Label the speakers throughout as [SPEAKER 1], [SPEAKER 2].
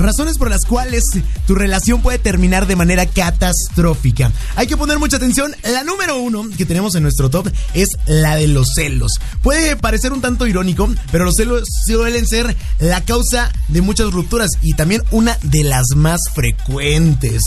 [SPEAKER 1] razones por las cuales tu relación puede terminar de manera catastrófica. Hay que poner mucha atención. La número uno que tenemos en nuestro top es la de los celos. Puede parecer un tanto irónico, pero los celos suelen ser la causa de muchas rupturas y también una de las más frecuentes.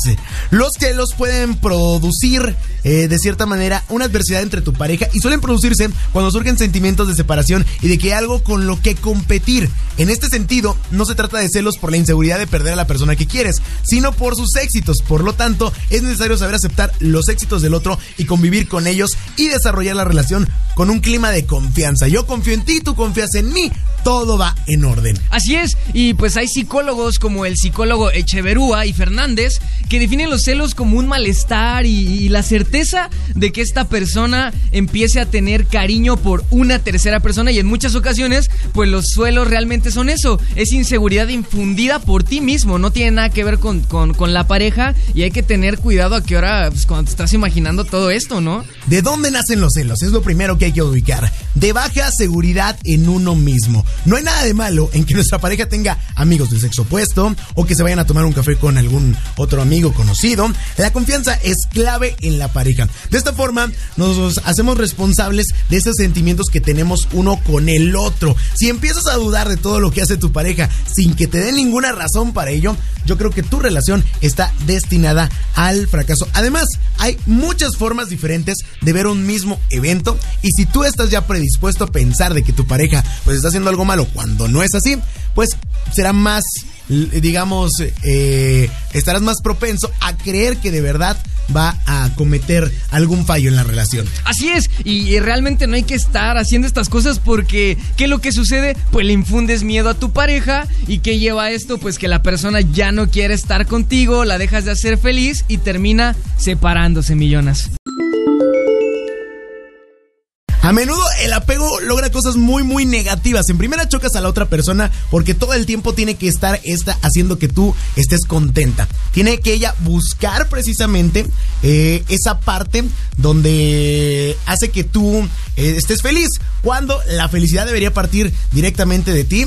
[SPEAKER 1] Los celos pueden producir eh, de cierta manera una adversidad entre tu pareja y suelen producirse cuando surgen sentimientos de separación y de que hay algo con lo que competir. En este sentido, no se trata de celos por la inseguridad de perder a la persona que quieres, sino por sus éxitos. Por lo tanto, es necesario saber aceptar los éxitos del otro y convivir con ellos y desarrollar la relación con un clima de confianza. Yo confío en ti, tú confías en mí, todo va en orden.
[SPEAKER 2] Así es, y pues hay psicólogos como el psicólogo Echeverúa y Fernández que definen los celos como un malestar y, y, la certeza de que esta persona empiece a tener cariño por una tercera persona y en muchas ocasiones pues los suelos realmente son eso, es inseguridad infundida por ti mismo, no tiene nada que ver con, con, con la pareja y hay que tener cuidado a qué hora pues, cuando te estás imaginando todo esto, ¿no?
[SPEAKER 1] ¿De dónde nacen los celos? Es lo primero que hay que ubicar. De baja seguridad en uno mismo. No hay nada de malo en que nuestra pareja tenga amigos del sexo opuesto o que se vayan a tomar un café con algún otro amigo conocido. La confianza es clave en la pareja. De esta forma nos hacemos responsables de esos sentimientos que tenemos uno con el otro. Si empiezas a dudar de todo lo que hace tu pareja sin que te dé ninguna razón para ello, yo creo que tu relación está destinada al fracaso. Además, hay muchas formas diferentes de ver un mismo evento y si tú estás ya predispuesto a pensar de que tu pareja pues está haciendo algo malo cuando no es así, pues será más digamos, eh, estarás más propenso a creer que de verdad va a cometer algún fallo en la relación.
[SPEAKER 2] Así es, y realmente no hay que estar haciendo estas cosas porque ¿qué es lo que sucede? Pues le infundes miedo a tu pareja y ¿qué lleva a esto? Pues que la persona ya no quiere estar contigo, la dejas de hacer feliz y termina separándose millones.
[SPEAKER 1] A menudo el apego logra cosas muy muy negativas. En primera chocas a la otra persona porque todo el tiempo tiene que estar esta haciendo que tú estés contenta. Tiene que ella buscar precisamente eh, esa parte donde hace que tú eh, estés feliz. Cuando la felicidad debería partir directamente de ti.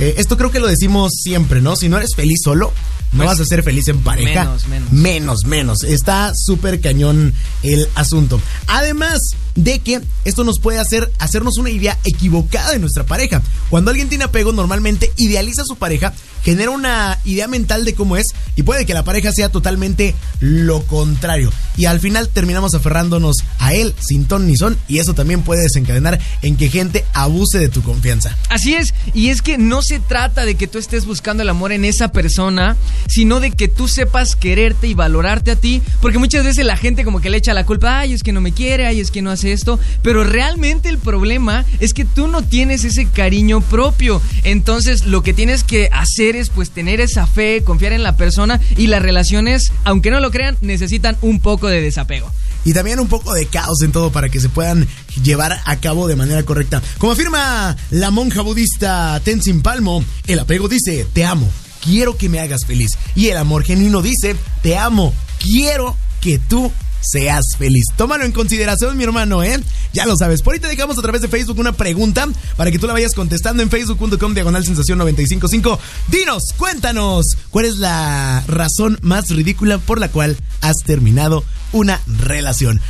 [SPEAKER 1] Eh, esto creo que lo decimos siempre, ¿no? Si no eres feliz solo, no pues, vas a ser feliz en pareja.
[SPEAKER 2] Menos, menos.
[SPEAKER 1] Menos, menos. Está súper cañón el asunto. Además de que esto nos puede hacer hacernos una idea equivocada de nuestra pareja. Cuando alguien tiene apego, normalmente idealiza a su pareja, genera una idea mental de cómo es y puede que la pareja sea totalmente lo contrario. Y al final terminamos aferrándonos a él sin ton ni son y eso también puede desencadenar en que gente abuse de tu confianza.
[SPEAKER 2] Así es, y es que no se trata de que tú estés buscando el amor en esa persona, sino de que tú sepas quererte y valorarte a ti, porque muchas veces la gente como que le echa la culpa, ay, es que no me quiere, ay, es que no hace esto, pero realmente el problema es que tú no tienes ese cariño propio. Entonces, lo que tienes que hacer es pues tener esa fe, confiar en la persona y las relaciones, aunque no lo crean, necesitan un poco de desapego
[SPEAKER 1] y también un poco de caos en todo para que se puedan llevar a cabo de manera correcta. Como afirma la monja budista Tenzin Palmo, el apego dice, te amo, quiero que me hagas feliz. Y el amor genuino dice, te amo, quiero que tú seas feliz. Tómalo en consideración, mi hermano, ¿eh? Ya lo sabes. Por ahí te dejamos a través de Facebook una pregunta para que tú la vayas contestando en facebook.com diagonal sensación 955. Dinos, cuéntanos, ¿cuál es la razón más ridícula por la cual has terminado una relación?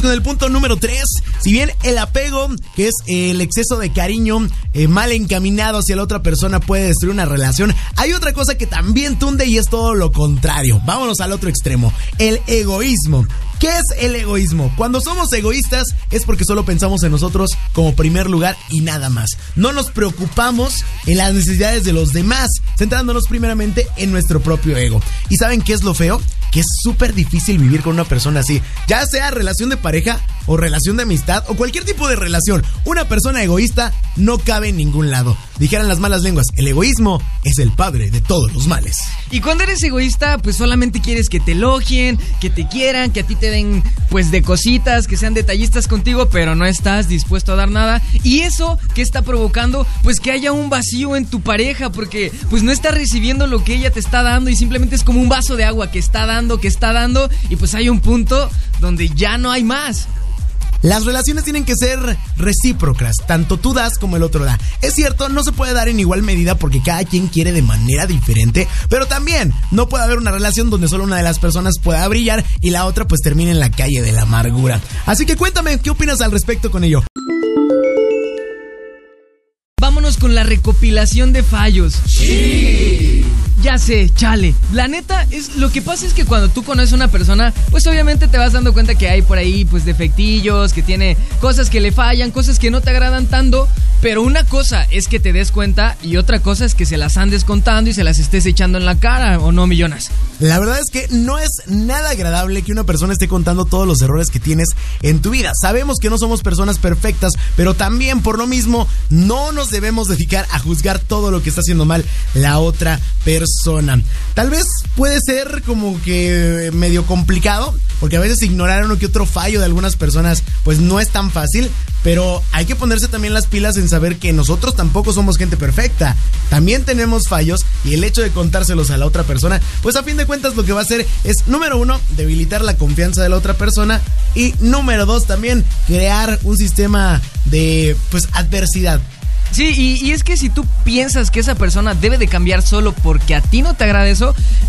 [SPEAKER 1] Con el punto número 3. Si bien el apego, que es el exceso de cariño eh, mal encaminado hacia la otra persona, puede destruir una relación, hay otra cosa que también tunde y es todo lo contrario. Vámonos al otro extremo, el egoísmo. ¿Qué es el egoísmo? Cuando somos egoístas es porque solo pensamos en nosotros como primer lugar y nada más. No nos preocupamos en las necesidades de los demás, centrándonos primeramente en nuestro propio ego. ¿Y saben qué es lo feo? Que es súper difícil vivir con una persona así, ya sea relación de pareja o relación de amistad o cualquier tipo de relación. Una persona egoísta no cabe en ningún lado. Dijeran las malas lenguas, el egoísmo es el padre de todos los males.
[SPEAKER 2] Y cuando eres egoísta, pues solamente quieres que te elogien, que te quieran, que a ti te den pues de cositas, que sean detallistas contigo, pero no estás dispuesto a dar nada. Y eso que está provocando pues que haya un vacío en tu pareja porque pues no está recibiendo lo que ella te está dando y simplemente es como un vaso de agua que está dando, que está dando y pues hay un punto donde ya no hay más.
[SPEAKER 1] Las relaciones tienen que ser recíprocas, tanto tú das como el otro da. Es cierto, no se puede dar en igual medida porque cada quien quiere de manera diferente, pero también no puede haber una relación donde solo una de las personas pueda brillar y la otra pues termine en la calle de la amargura. Así que cuéntame, ¿qué opinas al respecto con ello?
[SPEAKER 2] Vámonos con la recopilación de fallos. Sí. Ya sé, chale. La neta, es lo que pasa es que cuando tú conoces a una persona, pues obviamente te vas dando cuenta que hay por ahí pues defectillos, que tiene cosas que le fallan, cosas que no te agradan tanto, pero una cosa es que te des cuenta y otra cosa es que se las andes contando y se las estés echando en la cara, ¿o no, millonas?
[SPEAKER 1] La verdad es que no es nada agradable que una persona esté contando todos los errores que tienes en tu vida. Sabemos que no somos personas perfectas, pero también por lo mismo no nos debemos dedicar a juzgar todo lo que está haciendo mal la otra persona. Tal vez puede ser como que medio complicado, porque a veces ignorar uno que otro fallo de algunas personas pues no es tan fácil, pero hay que ponerse también las pilas en saber que nosotros tampoco somos gente perfecta. También tenemos fallos y el hecho de contárselos a la otra persona, pues a fin de cuentas lo que va a hacer es, número uno, debilitar la confianza de la otra persona y número dos, también crear un sistema de pues adversidad.
[SPEAKER 2] Sí, y, es que si tú piensas que esa persona debe de cambiar solo porque a ti no te agrada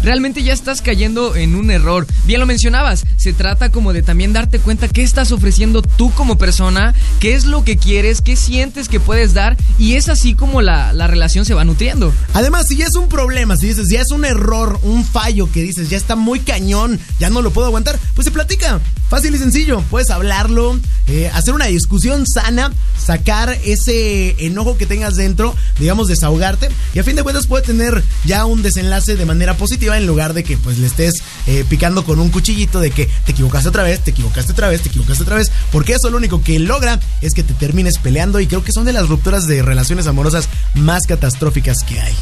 [SPEAKER 2] realmente ya estás cayendo en un error. Bien lo mencionabas, se trata como de también darte cuenta qué estás ofreciendo tú como persona, qué es lo que quieres, qué sientes que puedes dar, y es así como la, la relación se va nutriendo.
[SPEAKER 1] Además, si ya es un problema, si dices, ya es un error, un fallo que dices, ya está muy cañón, ya no lo puedo aguantar, pues se platica. Fácil y sencillo, puedes hablarlo, eh, hacer una discusión sana, sacar ese enojo que tengas dentro, digamos, desahogarte. Y a fin de cuentas puede tener ya un desenlace de manera positiva en lugar de que pues le estés eh, picando con un cuchillito de que te equivocaste otra vez, te equivocaste otra vez, te equivocaste otra vez. Porque eso lo único que logra es que te termines peleando y creo que son de las rupturas de relaciones amorosas más catastróficas que hay.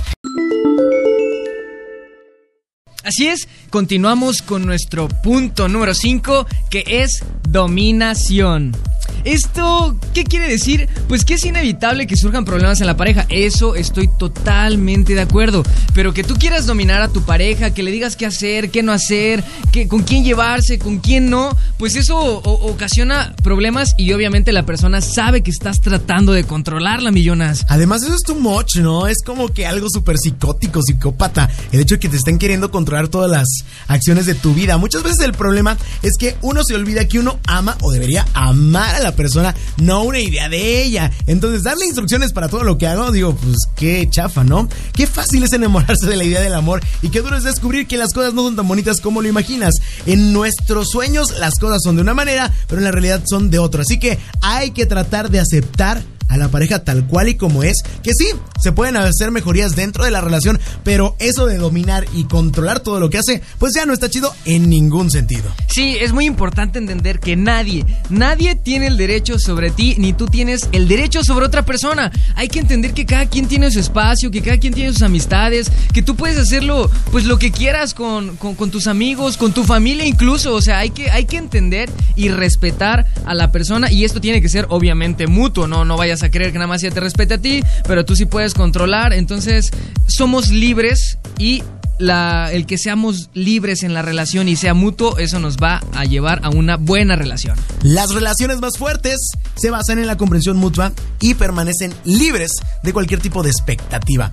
[SPEAKER 2] Así es, continuamos con nuestro punto número 5, que es dominación. ¿Esto qué quiere decir? Pues que es inevitable que surjan problemas en la pareja. Eso estoy totalmente de acuerdo. Pero que tú quieras dominar a tu pareja, que le digas qué hacer, qué no hacer, que, con quién llevarse, con quién no, pues eso ocasiona problemas y obviamente la persona sabe que estás tratando de controlarla, millonas.
[SPEAKER 1] Además, eso es too much, ¿no? Es como que algo súper psicótico, psicópata. El hecho de que te estén queriendo controlar todas las acciones de tu vida. Muchas veces el problema es que uno se olvida que uno ama o debería amar a la persona, no una idea de ella. Entonces, darle instrucciones para todo lo que hago, digo, pues qué chafa, ¿no? Qué fácil es enamorarse de la idea del amor y qué duro es descubrir que las cosas no son tan bonitas como lo imaginas. En nuestros sueños las cosas son de una manera, pero en la realidad son de otra. Así que hay que tratar de aceptar a la pareja tal cual y como es, que sí, se pueden hacer mejorías dentro de la relación, pero eso de dominar y controlar todo lo que hace, pues ya no está chido en ningún sentido.
[SPEAKER 2] Sí, es muy importante entender que nadie, nadie tiene el derecho sobre ti, ni tú tienes el derecho sobre otra persona. Hay que entender que cada quien tiene su espacio, que cada quien tiene sus amistades, que tú puedes hacerlo, pues lo que quieras con, con, tus amigos, con tu familia incluso. O sea, hay que, hay que entender y respetar a la persona y esto tiene que ser obviamente mutuo, no, no vayas a creer que nada más ella te respete a ti, pero tú sí puedes controlar. Entonces, somos libres y la, el que seamos libres en la relación y sea mutuo, eso nos va a llevar a una buena relación.
[SPEAKER 1] Las relaciones más fuertes se basan en la comprensión mutua y permanecen libres de cualquier tipo de expectativa.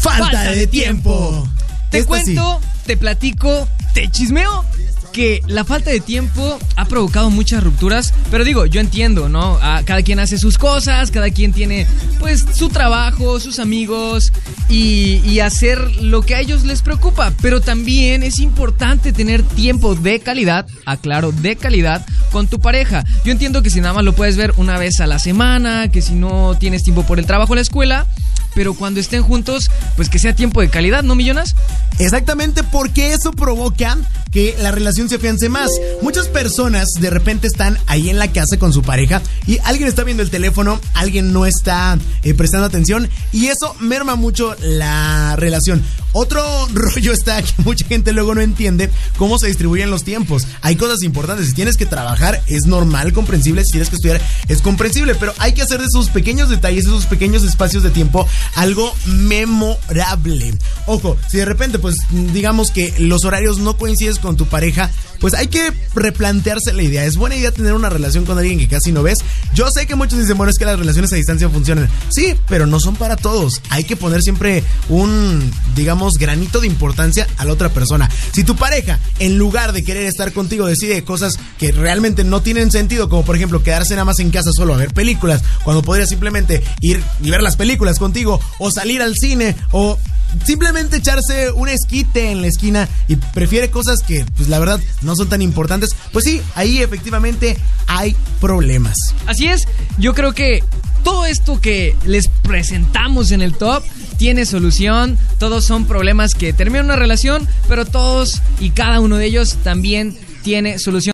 [SPEAKER 1] Falta, de tiempo.
[SPEAKER 2] Te cuento, te platico, te chismeo que la falta de tiempo ha provocado muchas rupturas, pero digo, yo entiendo, ¿no? cada quien hace sus cosas, cada quien tiene pues su trabajo, sus amigos y, y hacer lo que a ellos les preocupa, pero también es importante tener tiempo de calidad, aclaro, de calidad con tu pareja. Yo entiendo que si nada más lo puedes ver una vez a la semana, que si no tienes tiempo por el trabajo o la escuela, pero cuando estén juntos, pues que sea tiempo de calidad, ¿no, millonas?
[SPEAKER 1] Exactamente, porque eso provoca que la relación se afiance más. Muchas personas de repente están ahí en la casa con su pareja y alguien está viendo el teléfono, alguien no está eh, prestando atención y eso merma mucho la relación. Otro rollo está que mucha gente luego no entiende cómo se distribuyen los tiempos. Hay cosas importantes, si tienes que trabajar es normal, comprensible, si tienes que estudiar es comprensible, pero hay que hacer de esos pequeños detalles, esos pequeños espacios de tiempo algo memorable. Ojo, si de repente, pues digamos que los horarios no coinciden con tu pareja, pues hay que replantearse la idea. Es buena idea tener una relación con alguien que casi no ves. Yo sé que muchos dicen, bueno, es que las relaciones a distancia funcionan. Sí, pero no son para todos. Hay que poner siempre un, digamos, granito de importancia a la otra persona. Si tu pareja, en lugar de querer estar contigo, decide cosas que realmente no tienen sentido, como por ejemplo quedarse nada más en casa solo a ver películas, cuando podría simplemente ir y ver las películas contigo, o salir al cine, o simplemente echarse un esquite en la esquina y prefiere cosas que, pues la verdad, no son tan importantes, pues sí, ahí efectivamente hay problemas.
[SPEAKER 2] Así es, yo creo que todo esto que les presentamos en el top tiene solución, todos son problemas que terminan una relación, pero todos y cada uno de ellos también tiene solución.